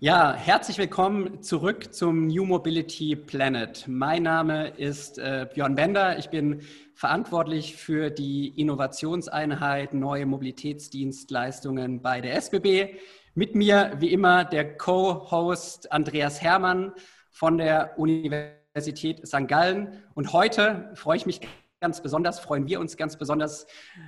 Ja, herzlich willkommen zurück zum New Mobility Planet. Mein Name ist äh, Björn Bender. Ich bin verantwortlich für die Innovationseinheit Neue Mobilitätsdienstleistungen bei der SBB. Mit mir, wie immer, der Co-Host Andreas Hermann von der Universität St. Gallen. Und heute freue ich mich ganz besonders, freuen wir uns ganz besonders,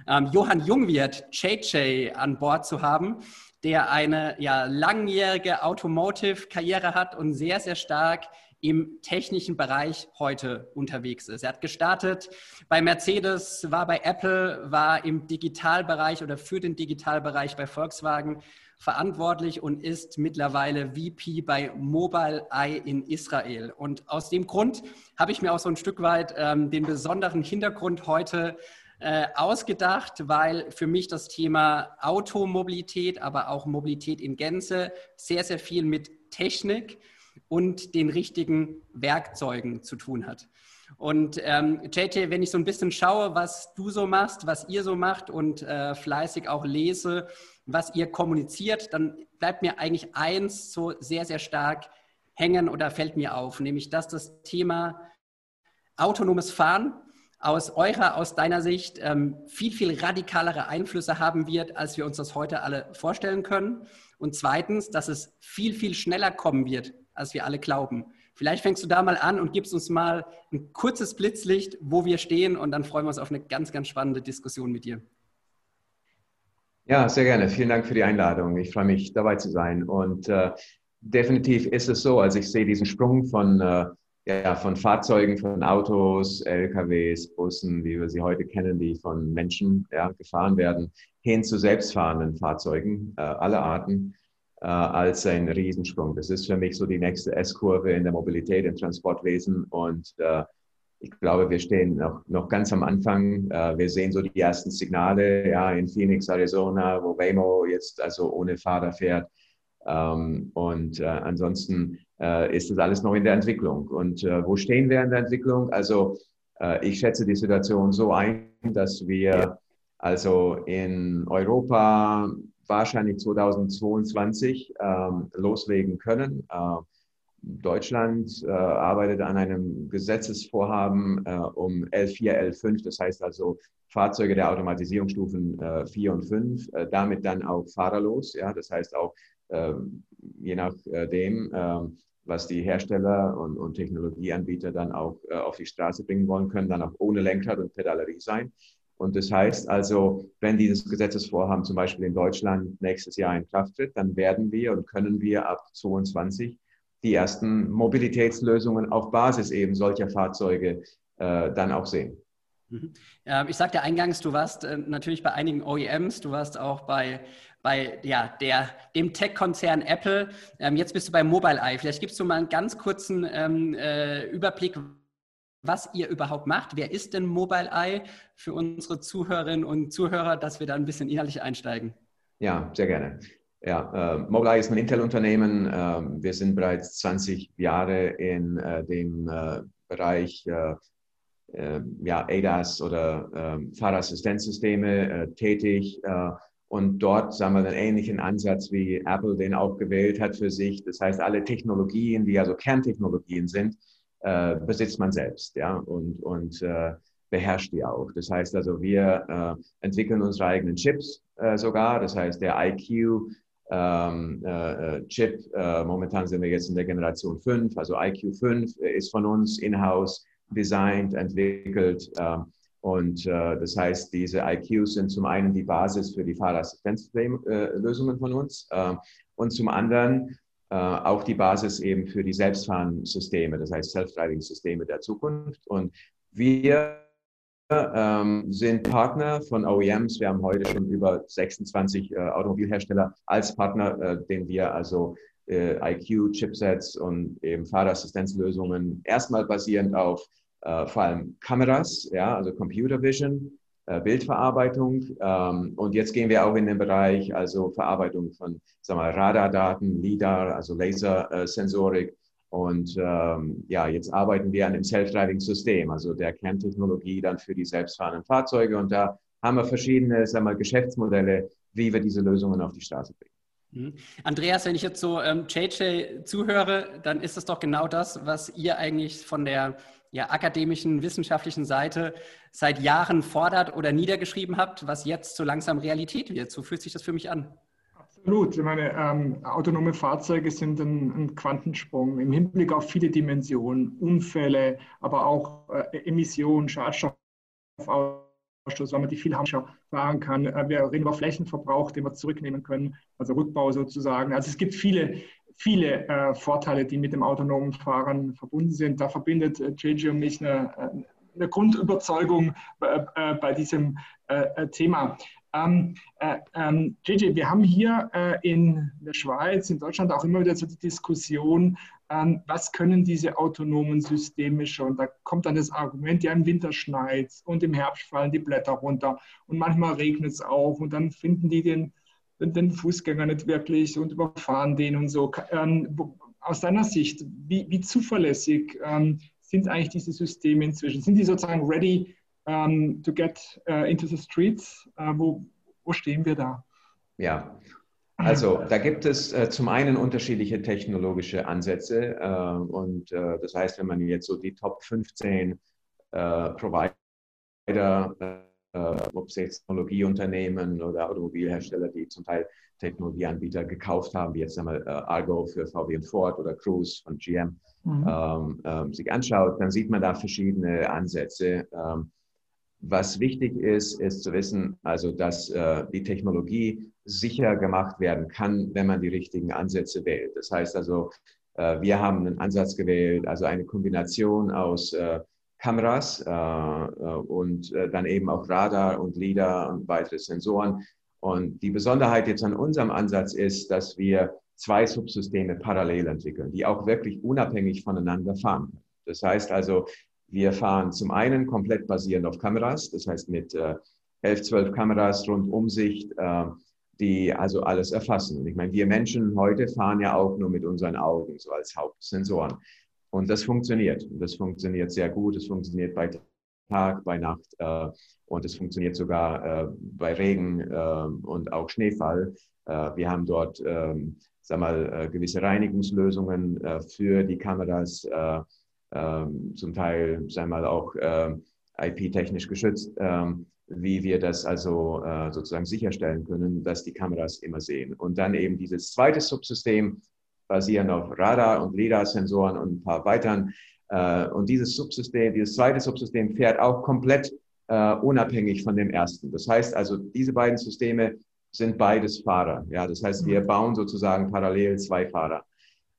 ähm, Johann Jungwirth, JJ, an Bord zu haben der eine ja, langjährige Automotive-Karriere hat und sehr, sehr stark im technischen Bereich heute unterwegs ist. Er hat gestartet bei Mercedes, war bei Apple, war im Digitalbereich oder für den Digitalbereich bei Volkswagen verantwortlich und ist mittlerweile VP bei Mobileye in Israel. Und aus dem Grund habe ich mir auch so ein Stück weit ähm, den besonderen Hintergrund heute äh, ausgedacht, weil für mich das Thema Automobilität, aber auch Mobilität in Gänze sehr, sehr viel mit Technik und den richtigen Werkzeugen zu tun hat. Und ähm, JJ, wenn ich so ein bisschen schaue, was du so machst, was ihr so macht und äh, fleißig auch lese, was ihr kommuniziert, dann bleibt mir eigentlich eins so sehr, sehr stark hängen oder fällt mir auf, nämlich dass das Thema autonomes Fahren aus eurer, aus deiner Sicht ähm, viel, viel radikalere Einflüsse haben wird, als wir uns das heute alle vorstellen können. Und zweitens, dass es viel, viel schneller kommen wird, als wir alle glauben. Vielleicht fängst du da mal an und gibst uns mal ein kurzes Blitzlicht, wo wir stehen und dann freuen wir uns auf eine ganz, ganz spannende Diskussion mit dir. Ja, sehr gerne. Vielen Dank für die Einladung. Ich freue mich, dabei zu sein. Und äh, definitiv ist es so, also ich sehe diesen Sprung von äh, ja, von Fahrzeugen, von Autos, LKWs, Bussen, wie wir sie heute kennen, die von Menschen ja, gefahren werden, hin zu selbstfahrenden Fahrzeugen äh, aller Arten äh, als ein Riesensprung. Das ist für mich so die nächste S-Kurve in der Mobilität, im Transportwesen und äh, ich glaube, wir stehen noch, noch ganz am Anfang. Äh, wir sehen so die ersten Signale ja, in Phoenix, Arizona, wo Waymo jetzt also ohne Fahrer fährt. Ähm, und äh, ansonsten äh, ist das alles noch in der Entwicklung. Und äh, wo stehen wir in der Entwicklung? Also äh, ich schätze die Situation so ein, dass wir also in Europa wahrscheinlich 2022 ähm, loslegen können. Äh, Deutschland äh, arbeitet an einem Gesetzesvorhaben äh, um L4, L5, das heißt also Fahrzeuge der Automatisierungsstufen äh, 4 und 5, äh, damit dann auch fahrerlos. Ja, das heißt auch ähm, je nachdem, ähm, was die Hersteller und, und Technologieanbieter dann auch äh, auf die Straße bringen wollen, können dann auch ohne Lenkrad und Pedalerie sein. Und das heißt also, wenn dieses Gesetzesvorhaben zum Beispiel in Deutschland nächstes Jahr in Kraft tritt, dann werden wir und können wir ab 22 die ersten Mobilitätslösungen auf Basis eben solcher Fahrzeuge äh, dann auch sehen. Mhm. Ich sagte eingangs, du warst äh, natürlich bei einigen OEMs, du warst auch bei, bei ja, der, dem Tech-Konzern Apple. Ähm, jetzt bist du bei Mobileye. Vielleicht gibst du mal einen ganz kurzen ähm, äh, Überblick, was ihr überhaupt macht. Wer ist denn Mobileye für unsere Zuhörerinnen und Zuhörer, dass wir da ein bisschen inhaltlich einsteigen? Ja, sehr gerne. Ja, äh, Mobileye ist ein Intel-Unternehmen. Äh, wir sind bereits 20 Jahre in äh, dem äh, Bereich äh, äh, ja, ADAS oder ähm, Fahrerassistenzsysteme tätig. Äh, und dort sagen wir einen ähnlichen Ansatz, wie Apple den auch gewählt hat für sich. Das heißt, alle Technologien, die also Kerntechnologien sind, äh, besitzt man selbst ja, und, und äh, beherrscht die auch. Das heißt also, wir äh, entwickeln unsere eigenen Chips äh, sogar. Das heißt, der IQ ähm, äh, Chip, äh, momentan sind wir jetzt in der Generation 5, also IQ 5 ist von uns in-house designt, entwickelt. Äh, und äh, das heißt, diese IQs sind zum einen die Basis für die Fahrerassistenzlösungen von uns äh, und zum anderen äh, auch die Basis eben für die Selbstfahrensysteme, das heißt Self-Driving-Systeme der Zukunft. Und wir ähm, sind Partner von OEMs. Wir haben heute schon über 26 äh, Automobilhersteller als Partner, äh, den wir also äh, IQ-Chipsets und eben Fahrerassistenzlösungen erstmal basierend auf äh, vor allem Kameras, ja, also Computer Vision äh, Bildverarbeitung. Ähm, und jetzt gehen wir auch in den Bereich, also Verarbeitung von sagen wir, Radardaten, LIDAR, also Lasersensorik. Und ähm, ja, jetzt arbeiten wir an dem Self-Driving-System, also der Kerntechnologie dann für die selbstfahrenden Fahrzeuge. Und da haben wir verschiedene sagen wir, Geschäftsmodelle, wie wir diese Lösungen auf die Straße bringen. Mhm. Andreas, wenn ich jetzt so ähm, JJ zuhöre, dann ist es doch genau das, was ihr eigentlich von der ja, akademischen, wissenschaftlichen Seite seit Jahren fordert oder niedergeschrieben habt, was jetzt so langsam Realität wird. So fühlt sich das für mich an. Absolut. Ich meine, ähm, autonome Fahrzeuge sind ein, ein, Quantensprung im Hinblick auf viele Dimensionen, Unfälle, aber auch äh, Emissionen, Schadstoffausstoß, weil man die viel fahren kann. Äh, wir reden über Flächenverbrauch, den wir zurücknehmen können, also Rückbau sozusagen. Also es gibt viele, viele äh, Vorteile, die mit dem autonomen Fahren verbunden sind. Da verbindet äh, JJ und mich eine, eine Grundüberzeugung bei, äh, bei diesem äh, Thema. Ähm, äh, ähm, JJ, wir haben hier äh, in der Schweiz, in Deutschland auch immer wieder so die Diskussion, ähm, was können diese autonomen Systeme schon? Da kommt dann das Argument, ja, im Winter schneit und im Herbst fallen die Blätter runter und manchmal regnet es auch und dann finden die den, den Fußgänger nicht wirklich und überfahren den und so. Ähm, aus deiner Sicht, wie, wie zuverlässig ähm, sind eigentlich diese Systeme inzwischen? Sind die sozusagen ready ähm, to get uh, into the streets? Uh, wo, wo stehen wir da? Ja, also da gibt es äh, zum einen unterschiedliche technologische Ansätze äh, und äh, das heißt, wenn man jetzt so die Top 15 äh, Provider, äh, ob es Technologieunternehmen oder Automobilhersteller, die zum Teil Technologieanbieter gekauft haben, wie jetzt einmal äh, Argo für VW und Ford oder Cruise von GM, mhm. ähm, ähm, sich anschaut, dann sieht man da verschiedene Ansätze. Ähm, was wichtig ist, ist zu wissen, also dass äh, die Technologie sicher gemacht werden kann, wenn man die richtigen Ansätze wählt. Das heißt also, äh, wir haben einen Ansatz gewählt, also eine Kombination aus äh, Kameras äh, äh, und äh, dann eben auch Radar und LIDAR und weitere Sensoren. Und die Besonderheit jetzt an unserem Ansatz ist, dass wir zwei Subsysteme parallel entwickeln, die auch wirklich unabhängig voneinander fahren. Das heißt also, wir fahren zum einen komplett basierend auf Kameras, das heißt mit äh, 11, 12 Kameras Rundumsicht, äh, die also alles erfassen. Und ich meine, wir Menschen heute fahren ja auch nur mit unseren Augen, so als Hauptsensoren. Und das funktioniert. Das funktioniert sehr gut. Es funktioniert bei Tag, bei Nacht äh, und es funktioniert sogar äh, bei Regen äh, und auch Schneefall. Äh, wir haben dort, ähm, sag mal, äh, gewisse Reinigungslösungen äh, für die Kameras ähm, zum Teil, wir mal, auch IP-technisch geschützt, ähm, wie wir das also sozusagen sicherstellen können, dass die Kameras immer sehen. Und dann eben dieses zweite Subsystem basierend auf Radar- und LIDAR-Sensoren und ein paar weiteren. Äh, und dieses Subsystem, dieses zweite Subsystem fährt auch komplett äh, unabhängig von dem ersten. Das heißt also, diese beiden Systeme sind beides Fahrer. Ja, das heißt, wir mhm. bauen sozusagen parallel zwei Fahrer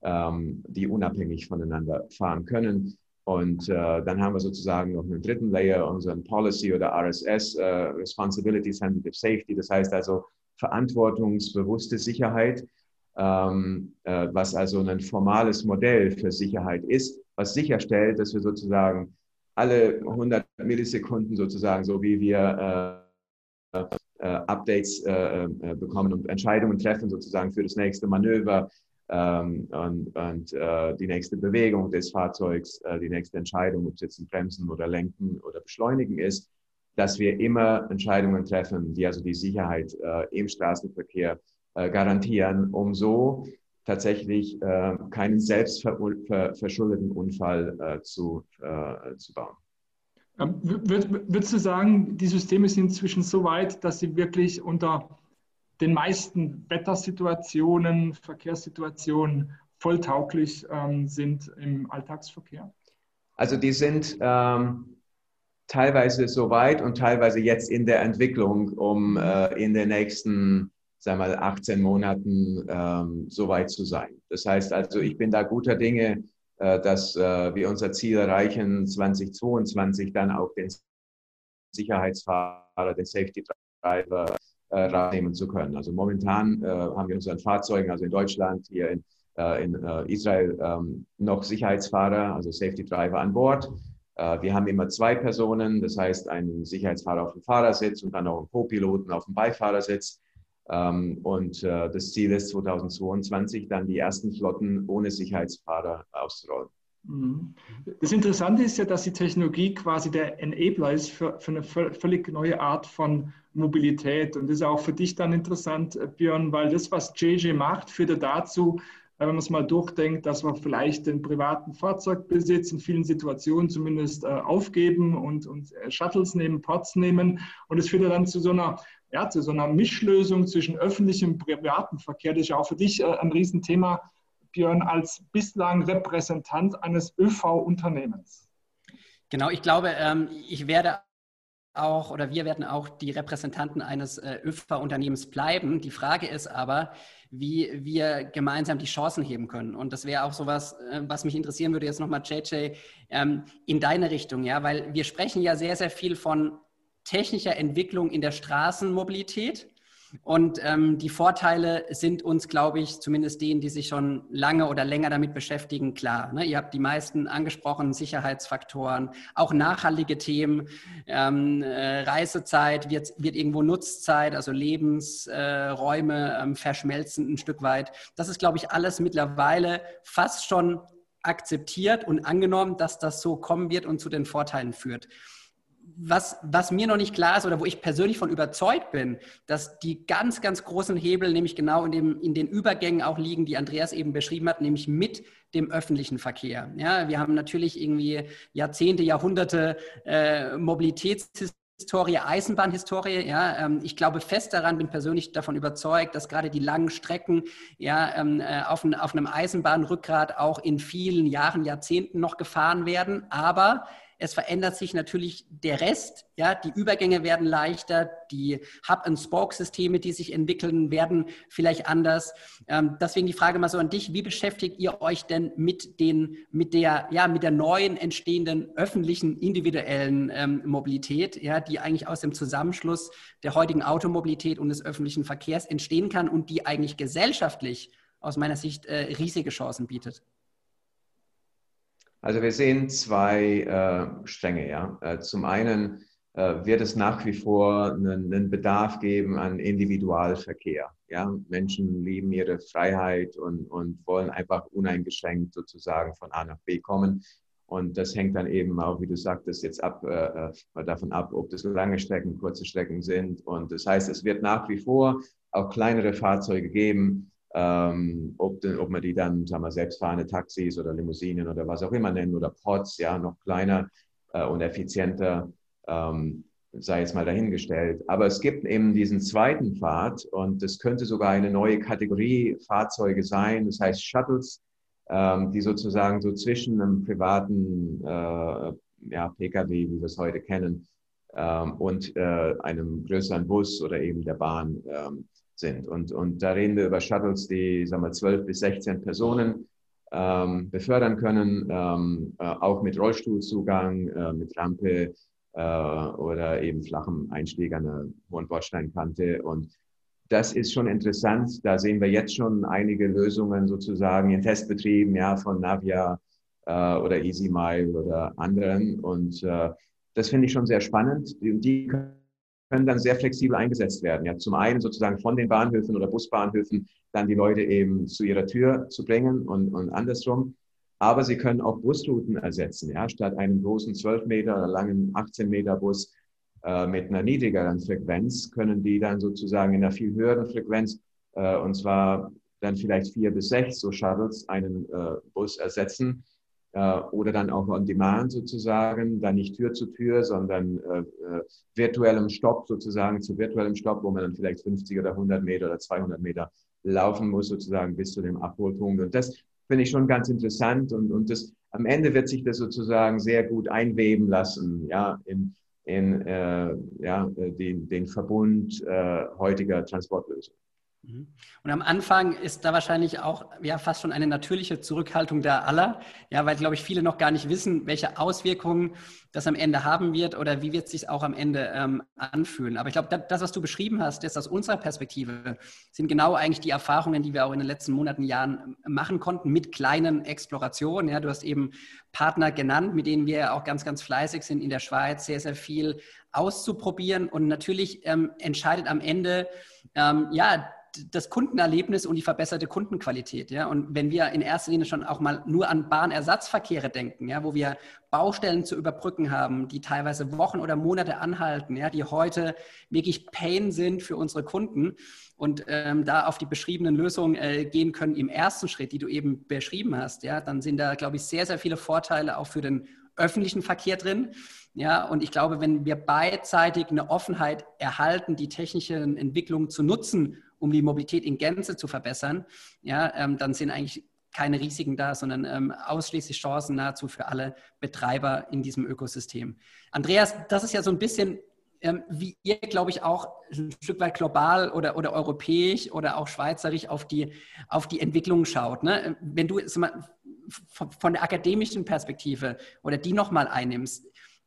ähm, die unabhängig voneinander fahren können. Und äh, dann haben wir sozusagen noch einen dritten Layer, unseren Policy oder RSS, äh, Responsibility Sensitive Safety, das heißt also verantwortungsbewusste Sicherheit, was also ein formales Modell für Sicherheit ist, was sicherstellt, dass wir sozusagen alle 100 Millisekunden sozusagen, so wie wir äh, äh, Updates äh, äh, bekommen und Entscheidungen treffen sozusagen für das nächste Manöver, ähm, und, und äh, die nächste Bewegung des Fahrzeugs, äh, die nächste Entscheidung, ob es jetzt ein Bremsen oder Lenken oder Beschleunigen ist, dass wir immer Entscheidungen treffen, die also die Sicherheit äh, im Straßenverkehr äh, garantieren, um so tatsächlich äh, keinen selbstverschuldeten Unfall äh, zu, zu bauen. Ähm, würdest du sagen, die Systeme sind inzwischen so weit, dass sie wirklich unter den meisten Wettersituationen, Verkehrssituationen volltauglich ähm, sind im Alltagsverkehr? Also die sind ähm, teilweise so weit und teilweise jetzt in der Entwicklung, um äh, in den nächsten, sagen mal, 18 Monaten ähm, so weit zu sein. Das heißt also, ich bin da guter Dinge, äh, dass äh, wir unser Ziel erreichen, 2022 dann auch den Sicherheitsfahrer, den Safety Driver äh, rausnehmen zu können. Also momentan äh, haben wir unseren Fahrzeugen, also in Deutschland, hier in, äh, in äh, Israel, ähm, noch Sicherheitsfahrer, also Safety Driver an Bord. Äh, wir haben immer zwei Personen, das heißt einen Sicherheitsfahrer auf dem Fahrersitz und dann noch einen Co-Piloten auf dem Beifahrersitz. Ähm, und äh, das Ziel ist 2022 dann die ersten Flotten ohne Sicherheitsfahrer auszurollen. Mhm. Das Interessante ist ja, dass die Technologie quasi der Enabler ist für, für, eine völlig neue Art von Mobilität. Und das ist auch für dich dann interessant, äh, Björn, weil das, was JJ macht, führt dazu, wenn man es mal durchdenkt, dass wir vielleicht den privaten Fahrzeugbesitz in vielen Situationen zumindest äh, aufgeben und, und Shuttles nehmen, Pods nehmen. Und es führt ja dann zu so einer ja, zu so einer Mischlösung zwischen öffentlichem und privatem Verkehr. Das ist ja auch für dich ein Riesenthema Björn, als bislang Repräsentant eines ÖV-Unternehmens? Genau, ich glaube, ähm, ich werde auch oder wir werden auch die Repräsentanten eines äh, ÖV-Unternehmens bleiben. Die Frage ist aber, wie wir gemeinsam die Chancen heben können. Und das wäre auch so was, äh, was mich interessieren würde jetzt nochmal, JJ, ähm, in deine Richtung, ja, weil wir sprechen ja sehr, sehr viel von technischer Entwicklung in der Straßenmobilität. Und ähm, die Vorteile sind uns, glaube ich, zumindest denen, die sich schon lange oder länger damit beschäftigen, klar. Ne? Ihr habt die meisten angesprochenen Sicherheitsfaktoren, auch nachhaltige Themen, ähm, äh, Reisezeit wird, wird irgendwo Nutzzeit, also Lebensräume äh, ähm, verschmelzen ein Stück weit. Das ist, glaube ich, alles mittlerweile fast schon akzeptiert und angenommen, dass das so kommen wird und zu den Vorteilen führt was, was mir noch nicht klar ist oder wo ich persönlich von überzeugt bin, dass die ganz, ganz großen Hebel nämlich genau in, dem, in den Übergängen auch liegen, die Andreas eben beschrieben hat, nämlich mit dem öffentlichen Verkehr. Ja, wir haben natürlich irgendwie Jahrzehnte, Jahrhunderte äh, Mobilitätshistorie, Eisenbahnhistorie. Ja, ähm, ich glaube fest daran, bin persönlich davon überzeugt, dass gerade die langen Strecken ja, ähm, äh, auf, ein, auf einem Eisenbahnrückgrat auch in vielen Jahren, Jahrzehnten noch gefahren werden. Aber es verändert sich natürlich der Rest. Ja, die Übergänge werden leichter, die Hub-and-Spoke-Systeme, die sich entwickeln, werden vielleicht anders. Ähm, deswegen die Frage mal so an dich: Wie beschäftigt ihr euch denn mit den, mit der, ja, mit der neuen entstehenden öffentlichen individuellen ähm, Mobilität, ja, die eigentlich aus dem Zusammenschluss der heutigen Automobilität und des öffentlichen Verkehrs entstehen kann und die eigentlich gesellschaftlich aus meiner Sicht äh, riesige Chancen bietet? Also wir sehen zwei äh, Stränge. Ja. Äh, zum einen äh, wird es nach wie vor einen, einen, Bedarf geben an Individualverkehr. Ja. Menschen lieben ihre Freiheit und, und wollen einfach uneingeschränkt sozusagen von A nach B kommen. Und das hängt dann eben auch, wie du sagtest, jetzt ab, äh, äh davon ab, ob das lange Strecken, kurze Strecken sind. Und das heißt, es wird nach wie vor auch kleinere Fahrzeuge geben, ähm, ob, ob man die dann, sagen wir, selbstfahrende Taxis oder Limousinen oder was auch immer nennen oder Pods, ja, noch kleiner äh, und effizienter, ähm, sei jetzt mal dahingestellt. Aber es gibt eben diesen zweiten Pfad und das könnte sogar eine neue Kategorie Fahrzeuge sein, das heißt Shuttles, ähm, die sozusagen so zwischen einem privaten äh, ja, Pkw, wie wir es heute kennen, ähm, und äh, einem größeren Bus oder eben der Bahn ähm, sind. Und, und da reden wir über Shuttles, die sagen wir, 12 bis 16 Personen ähm, befördern können, ähm, äh, auch mit Rollstuhlzugang, äh, mit Rampe äh, oder eben flachem Einstieg an einer hohen Bordsteinkante. Und das ist schon interessant. Da sehen wir jetzt schon einige Lösungen sozusagen in Testbetrieben, ja, von Navia äh, oder EasyMile oder anderen. Und äh, das finde ich schon sehr spannend. Die, die können dann sehr flexibel eingesetzt werden. Ja, zum einen sozusagen von den Bahnhöfen oder Busbahnhöfen dann die Leute eben zu ihrer Tür zu bringen und, und andersrum. Aber sie können auch Busrouten ersetzen. Ja, statt einem großen 12 Meter oder langen 18 Meter Bus äh, mit einer niedrigeren Frequenz können die dann sozusagen in einer viel höheren Frequenz äh, und zwar dann vielleicht vier bis sechs so Shuttles einen äh, Bus ersetzen oder dann auch on demand sozusagen, dann nicht Tür zu Tür, sondern äh, äh, virtuellem Stopp sozusagen zu virtuellem Stopp, wo man dann vielleicht 50 oder 100 Meter oder 200 Meter laufen muss sozusagen bis zu dem Abholpunkt. Und das finde ich schon ganz interessant und, und das, am Ende wird sich das sozusagen sehr gut einweben lassen, ja, in, in äh, ja, den, den Verbund äh, heutiger Transportlösungen. Mhm. Und am Anfang ist da wahrscheinlich auch ja, fast schon eine natürliche Zurückhaltung da aller, ja, weil, glaube ich, viele noch gar nicht wissen, welche Auswirkungen das am Ende haben wird oder wie wird es sich auch am Ende ähm, anfühlen. Aber ich glaube, das, was du beschrieben hast, ist aus unserer Perspektive, sind genau eigentlich die Erfahrungen, die wir auch in den letzten Monaten, Jahren ähm, machen konnten mit kleinen Explorationen. Ja, du hast eben Partner genannt, mit denen wir auch ganz, ganz fleißig sind in der Schweiz, sehr, sehr viel auszuprobieren. Und natürlich ähm, entscheidet am Ende, ähm, ja, das Kundenerlebnis und die verbesserte Kundenqualität. Ja? Und wenn wir in erster Linie schon auch mal nur an Bahnersatzverkehre denken, ja, wo wir Baustellen zu überbrücken haben, die teilweise Wochen oder Monate anhalten, ja, die heute wirklich Pain sind für unsere Kunden und ähm, da auf die beschriebenen Lösungen äh, gehen können im ersten Schritt, die du eben beschrieben hast, ja, dann sind da, glaube ich, sehr, sehr viele Vorteile auch für den öffentlichen Verkehr drin. Ja, und ich glaube, wenn wir beidseitig eine Offenheit erhalten, die technischen Entwicklungen zu nutzen, um die Mobilität in Gänze zu verbessern, ja, ähm, dann sind eigentlich keine Risiken da, sondern ähm, ausschließlich Chancen nahezu für alle Betreiber in diesem Ökosystem. Andreas, das ist ja so ein bisschen, ähm, wie ihr, glaube ich, auch ein Stück weit global oder, oder europäisch oder auch schweizerisch auf die, auf die Entwicklung schaut. Ne? Wenn du mal, von der akademischen Perspektive oder die nochmal einnimmst,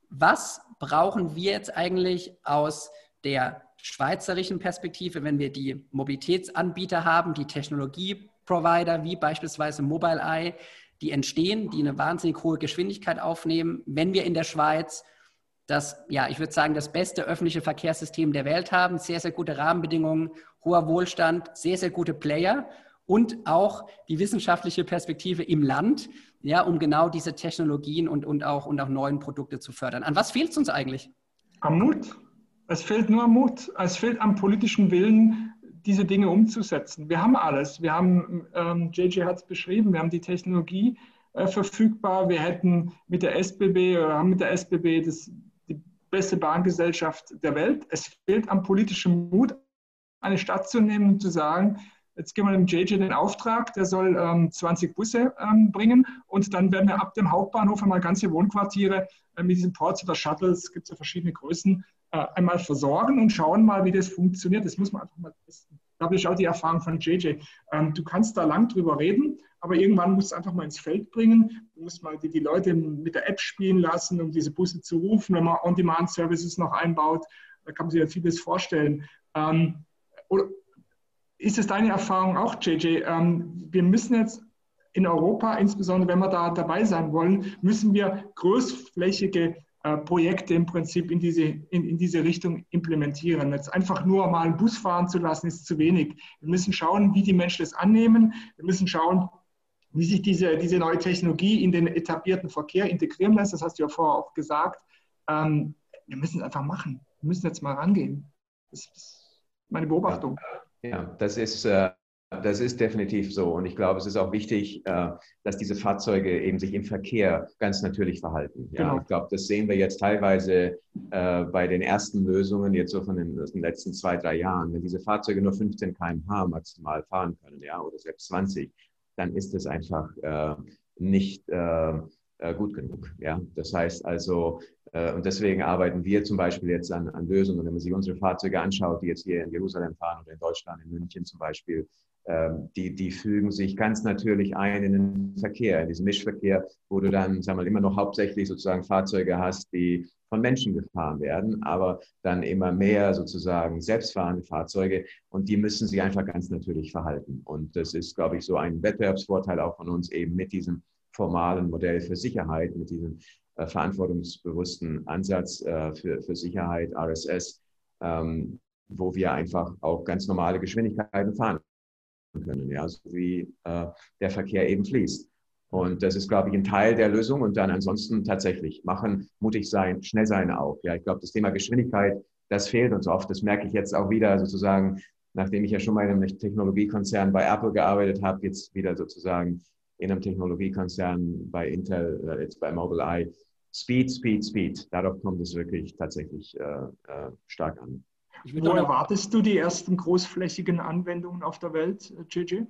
was brauchen wir jetzt eigentlich aus der schweizerischen Perspektive, wenn wir die Mobilitätsanbieter haben, die Technologieprovider wie beispielsweise Mobileye, die entstehen, die eine wahnsinnig hohe Geschwindigkeit aufnehmen, wenn wir in der Schweiz das, ja, ich würde sagen, das beste öffentliche Verkehrssystem der Welt haben, sehr, sehr gute Rahmenbedingungen, hoher Wohlstand, sehr, sehr gute Player und auch die wissenschaftliche Perspektive im Land, ja, um genau diese Technologien und, und, auch, und auch neuen Produkte zu fördern. An was fehlt es uns eigentlich? Am Mut. Es fehlt nur Mut. Es fehlt am politischen Willen, diese Dinge umzusetzen. Wir haben alles. Wir haben, ähm, JJ hat es beschrieben, wir haben die Technologie äh, verfügbar. Wir hätten mit der SBB oder haben mit der SBB das, die beste Bahngesellschaft der Welt. Es fehlt am politischen Mut, eine Stadt zu nehmen und zu sagen, jetzt geben wir dem JJ den Auftrag, der soll ähm, 20 Busse ähm, bringen und dann werden wir ab dem Hauptbahnhof einmal ganze Wohnquartiere äh, mit diesen Ports oder Shuttles, gibt es ja verschiedene Größen, äh, einmal versorgen und schauen mal, wie das funktioniert. Das muss man einfach mal testen. Da habe ich auch die Erfahrung von JJ. Ähm, du kannst da lang drüber reden, aber irgendwann musst du einfach mal ins Feld bringen. Du musst mal die, die Leute mit der App spielen lassen, um diese Busse zu rufen. Wenn man On-Demand-Services noch einbaut, da kann man sich ja vieles vorstellen. Ähm, oder ist es deine Erfahrung auch, JJ? Ähm, wir müssen jetzt in Europa, insbesondere wenn wir da dabei sein wollen, müssen wir großflächige äh, Projekte im Prinzip in diese, in, in diese Richtung implementieren. Jetzt einfach nur mal einen Bus fahren zu lassen, ist zu wenig. Wir müssen schauen, wie die Menschen das annehmen. Wir müssen schauen, wie sich diese, diese neue Technologie in den etablierten Verkehr integrieren lässt. Das hast du ja vorher auch gesagt. Ähm, wir müssen es einfach machen. Wir müssen jetzt mal rangehen. Das ist meine Beobachtung. Ja, ja das ist äh, das ist definitiv so. Und ich glaube, es ist auch wichtig, äh, dass diese Fahrzeuge eben sich im Verkehr ganz natürlich verhalten. Ja, genau. ich glaube, das sehen wir jetzt teilweise äh, bei den ersten Lösungen, jetzt so von den, den, letzten zwei, drei Jahren. Wenn diese Fahrzeuge nur 15 km/h maximal fahren können, ja, oder selbst 20, dann ist es einfach äh, nicht gut genug. Ja, das heißt also, und deswegen arbeiten wir zum Beispiel jetzt an, an Lösungen, wenn man sich unsere Fahrzeuge anschaut, die jetzt hier in Jerusalem fahren oder in Deutschland, in München zum Beispiel, die, die fügen sich ganz natürlich ein in den Verkehr, in diesen Mischverkehr, wo du dann, sagen mal, immer noch hauptsächlich sozusagen Fahrzeuge hast, die von Menschen gefahren werden, aber dann immer mehr sozusagen selbstfahrende Fahrzeuge und die müssen sich einfach ganz natürlich verhalten. Und das ist, glaube ich, so ein Wettbewerbsvorteil auch von uns eben mit diesem formalen Modell für Sicherheit, mit diesem äh, verantwortungsbewussten Ansatz äh, für, für Sicherheit, RSS, ähm, wo wir einfach auch ganz normale Geschwindigkeiten fahren können, ja, so wie äh, der Verkehr eben fließt. Und das ist, glaube ich, ein Teil der Lösung. Und dann ansonsten tatsächlich machen, mutig sein, schnell sein auch. Ja, ich glaube, das Thema Geschwindigkeit, das fehlt uns oft. Das merke ich jetzt auch wieder sozusagen, nachdem ich ja schon mal in einem Technologiekonzern bei Apple gearbeitet habe, jetzt wieder sozusagen in einem Technologiekonzern bei Intel, äh, jetzt bei Mobileye. Speed, Speed, Speed. Darauf kommt es wirklich tatsächlich äh, äh, stark an. Wo erwartest du die ersten großflächigen Anwendungen auf der Welt, Gigi?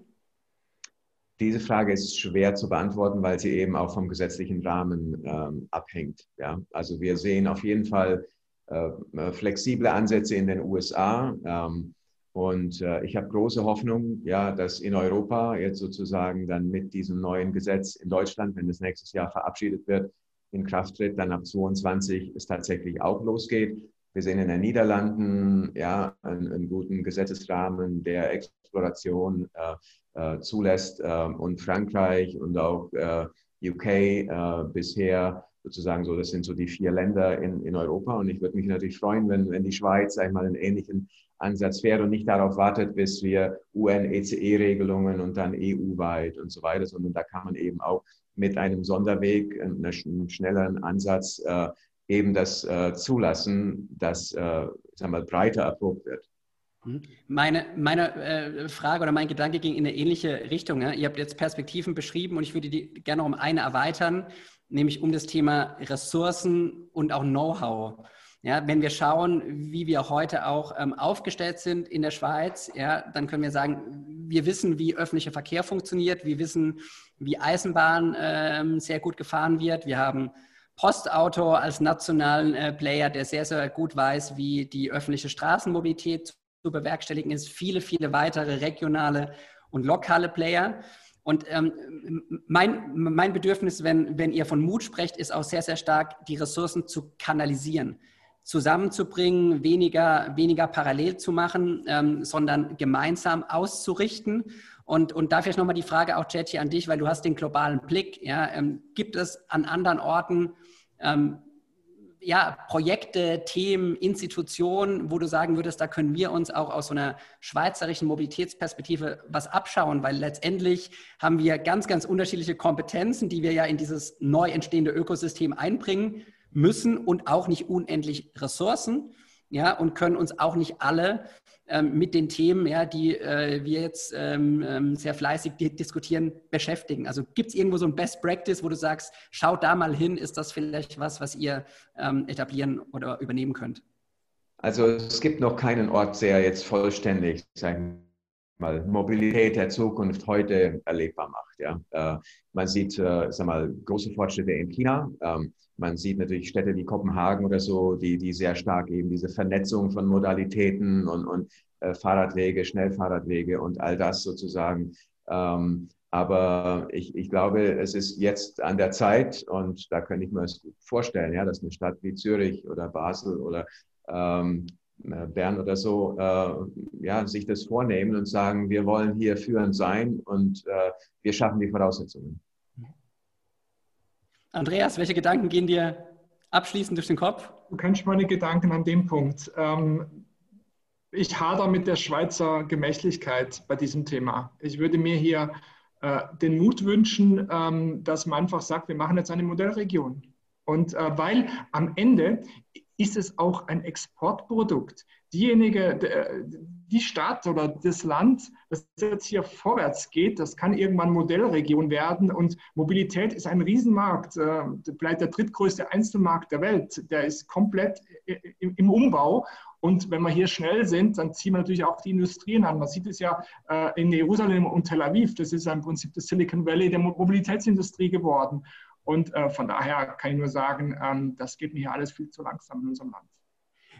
Diese Frage ist schwer zu beantworten, weil sie eben auch vom gesetzlichen Rahmen ähm, abhängt. Ja? Also wir sehen auf jeden Fall äh, flexible Ansätze in den USA. Ähm, Und äh, ich habe große Hoffnung, ja, dass in Europa jetzt sozusagen dann mit diesem neuen Gesetz in Deutschland, wenn es nächstes Jahr verabschiedet wird, in Kraft tritt, dann ab 22 es tatsächlich auch losgeht. Wir sehen in den Niederlanden ja einen, einen guten Gesetzesrahmen, der Exploration äh, äh, zulässt äh, und Frankreich und auch äh, UK äh, bisher sozusagen so, das sind so die vier Länder in, in Europa. Und ich würde mich natürlich freuen, wenn, wenn die Schweiz einmal einen ähnlichen Ansatz fährt und nicht darauf wartet, bis wir UN-ECE-Regelungen und dann EU-weit und so weiter, sondern da kann man eben auch mit einem Sonderweg, einem schnelleren Ansatz äh, eben das äh, zulassen, dass äh, sagen wir, breiter erprobt wird. Mhm. Meine, meine äh, Frage oder mein Gedanke ging in eine ähnliche Richtung. Ja? Ihr habt jetzt Perspektiven beschrieben und ich würde die gerne um eine erweitern, nämlich um das Thema Ressourcen und auch Know-how. Ja, wenn wir schauen, wie wir heute auch ähm, aufgestellt sind in der Schweiz, ja, dann können wir sagen, wir wissen, wie öffentlicher Verkehr funktioniert, wir wissen, wie Eisenbahn ähm, sehr gut gefahren wird. Wir haben Postauto als nationalen äh, Player, der sehr, sehr gut weiß, wie die öffentliche Straßenmobilität zu bewerkstelligen ist. Viele, viele weitere regionale und lokale Player. Und ähm, mein, mein Bedürfnis, wenn, wenn ihr von Mut sprecht, ist auch sehr, sehr stark, die Ressourcen zu kanalisieren zusammenzubringen, weniger, weniger parallel zu machen, ähm, sondern gemeinsam auszurichten. Und, und da vielleicht nochmal die Frage auch, Jetty, an dich, weil du hast den globalen Blick. Ja, ähm, gibt es an anderen Orten ähm, ja, Projekte, Themen, Institutionen, wo du sagen würdest, da können wir uns auch aus so einer schweizerischen Mobilitätsperspektive was abschauen, weil letztendlich haben wir ganz, ganz unterschiedliche Kompetenzen, die wir ja in dieses neu entstehende Ökosystem einbringen müssen und auch nicht unendlich Ressourcen, ja, und können uns auch nicht alle ähm, mit den Themen, ja, die äh, wir jetzt ähm, ähm sehr fleißig diskutieren, beschäftigen. Also gibt es irgendwo so ein Best Practice, wo du sagst, schaut da mal hin, ist das vielleicht was, was ihr ähm, etablieren oder übernehmen könnt? Also es gibt noch keinen Ort, der jetzt vollständig sein mal Mobilität der Zukunft heute erlebbar macht. Ja. Äh, man sieht, äh, sag mal, große Fortschritte in China. Ähm, man sieht natürlich Städte wie Kopenhagen oder so, die, die sehr stark eben diese Vernetzung von Modalitäten und, und äh, Fahrradwege, Schnellfahrradwege und all das sozusagen. Ähm, aber ich, ich glaube, es ist jetzt an der Zeit und da könnte ich mir das gut vorstellen, ja, dass eine Stadt wie Zürich oder Basel oder ähm, äh, Bern oder so, äh, ja, sich das vornehmen und sagen, wir wollen hier führend sein und äh, wir schaffen die Voraussetzungen. Andreas, welche Gedanken gehen dir abschließend durch den Kopf? Du kennst meine Gedanken an dem Punkt. Ähm, ich hader mit der Schweizer Gemächlichkeit bei diesem Thema. Ich würde mir hier äh, den Mut wünschen, ähm, dass man einfach sagt, wir machen jetzt eine Modellregion. Und äh, weil am Ende ist es auch ein Exportprodukt. Diejenige, die Stadt oder das Land, das jetzt hier vorwärts geht, das kann irgendwann Modellregion werden und Mobilität ist ein Riesenmarkt, äh, vielleicht der drittgrößte Einzelmarkt der Welt, der ist komplett im Umbau und wenn wir hier schnell sind, dann ziehen wir natürlich auch die Industrien an. Man sieht es ja äh, in Jerusalem und Tel Aviv, das ist im Prinzip das Silicon Valley der Mobilitätsindustrie geworden. Und äh, von daher kann ich nur sagen, ähm, das geht mir hier alles viel zu langsam in unserem Land.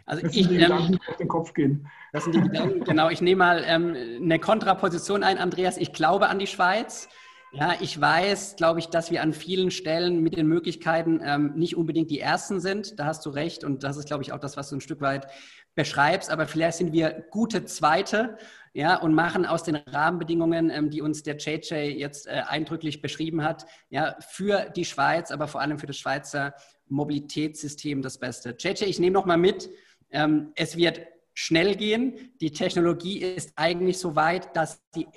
Also das ich, die Gedanken, die auf den Kopf gehen. Das sind die Gedanken, genau. Ich nehme mal ähm, eine Kontraposition ein, Andreas. Ich glaube an die Schweiz. Ja, ich weiß, glaube ich, dass wir an vielen Stellen mit den Möglichkeiten ähm, nicht unbedingt die Ersten sind. Da hast du recht. Und das ist, glaube ich, auch das, was du ein Stück weit beschreibst. Aber vielleicht sind wir gute Zweite ja, und machen aus den Rahmenbedingungen, ähm, die uns der JJ jetzt äh, eindrücklich beschrieben hat, ja, für die Schweiz, aber vor allem für das Schweizer Mobilitätssystem das Beste. JJ, ich nehme noch mal mit, ähm, es wird schnell gehen. Die Technologie ist eigentlich so weit, dass sie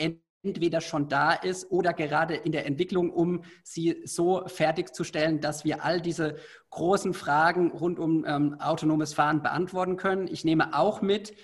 entweder schon da ist oder gerade in der Entwicklung, um sie so fertigzustellen, dass wir all diese großen Fragen rund um ähm, autonomes Fahren beantworten können. Ich nehme auch mit,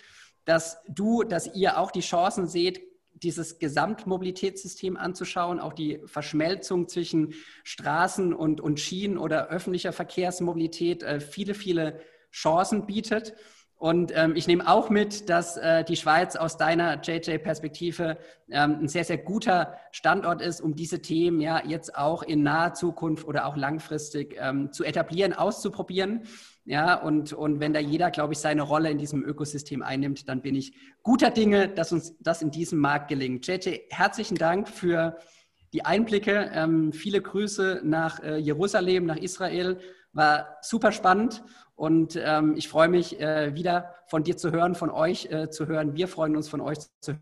dass du, dass ihr auch die Chancen seht, dieses Gesamtmobilitätssystem anzuschauen, auch die Verschmelzung zwischen Straßen und, und Schienen oder öffentlicher Verkehrsmobilität äh, viele, viele Chancen bietet. Und ähm, ich nehme auch mit, dass äh, die Schweiz aus deiner JJ-Perspektive ähm, ein sehr, sehr guter Standort ist, um diese Themen ja jetzt auch in naher Zukunft oder auch langfristig ähm, zu etablieren, auszuprobieren. Ja, und, und wenn da jeder, glaube ich, seine Rolle in diesem Ökosystem einnimmt, dann bin ich guter Dinge, dass uns das in diesem Markt gelingt. JJ, herzlichen Dank für die Einblicke. Ähm, viele Grüße nach äh, Jerusalem, nach Israel. War super spannend und ähm, ich freue mich äh, wieder von dir zu hören, von euch äh, zu hören. Wir freuen uns von euch zu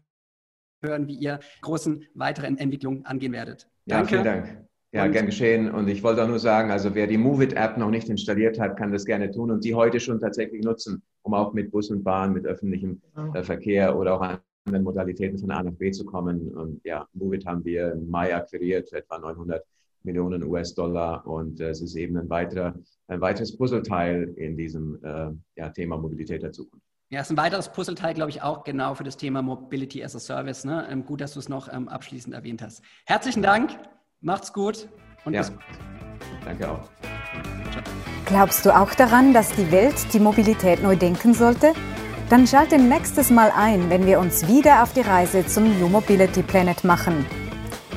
hören, wie ihr großen weiteren Entwicklungen angehen werdet. Ja, Danke. vielen Dank. Ja, und, gern geschehen. Und ich wollte auch nur sagen, also wer die Movit-App noch nicht installiert hat, kann das gerne tun und die heute schon tatsächlich nutzen, um auch mit Bus und Bahn, mit öffentlichem äh, Verkehr oder auch anderen Modalitäten von A nach B zu kommen. Und ja, Movit haben wir im Mai akquiriert, etwa 900 Millionen US-Dollar. Und äh, es ist eben ein, weiterer, ein weiteres Puzzleteil in diesem äh, ja, Thema Mobilität der Zukunft. Ja, es ist ein weiteres Puzzleteil, glaube ich, auch genau für das Thema Mobility as a Service. Ne? Ähm, gut, dass du es noch ähm, abschließend erwähnt hast. Herzlichen Dank, macht's gut und ja. bis bald. Danke auch. Glaubst du auch daran, dass die Welt die Mobilität neu denken sollte? Dann schalte nächstes Mal ein, wenn wir uns wieder auf die Reise zum New Mobility Planet machen.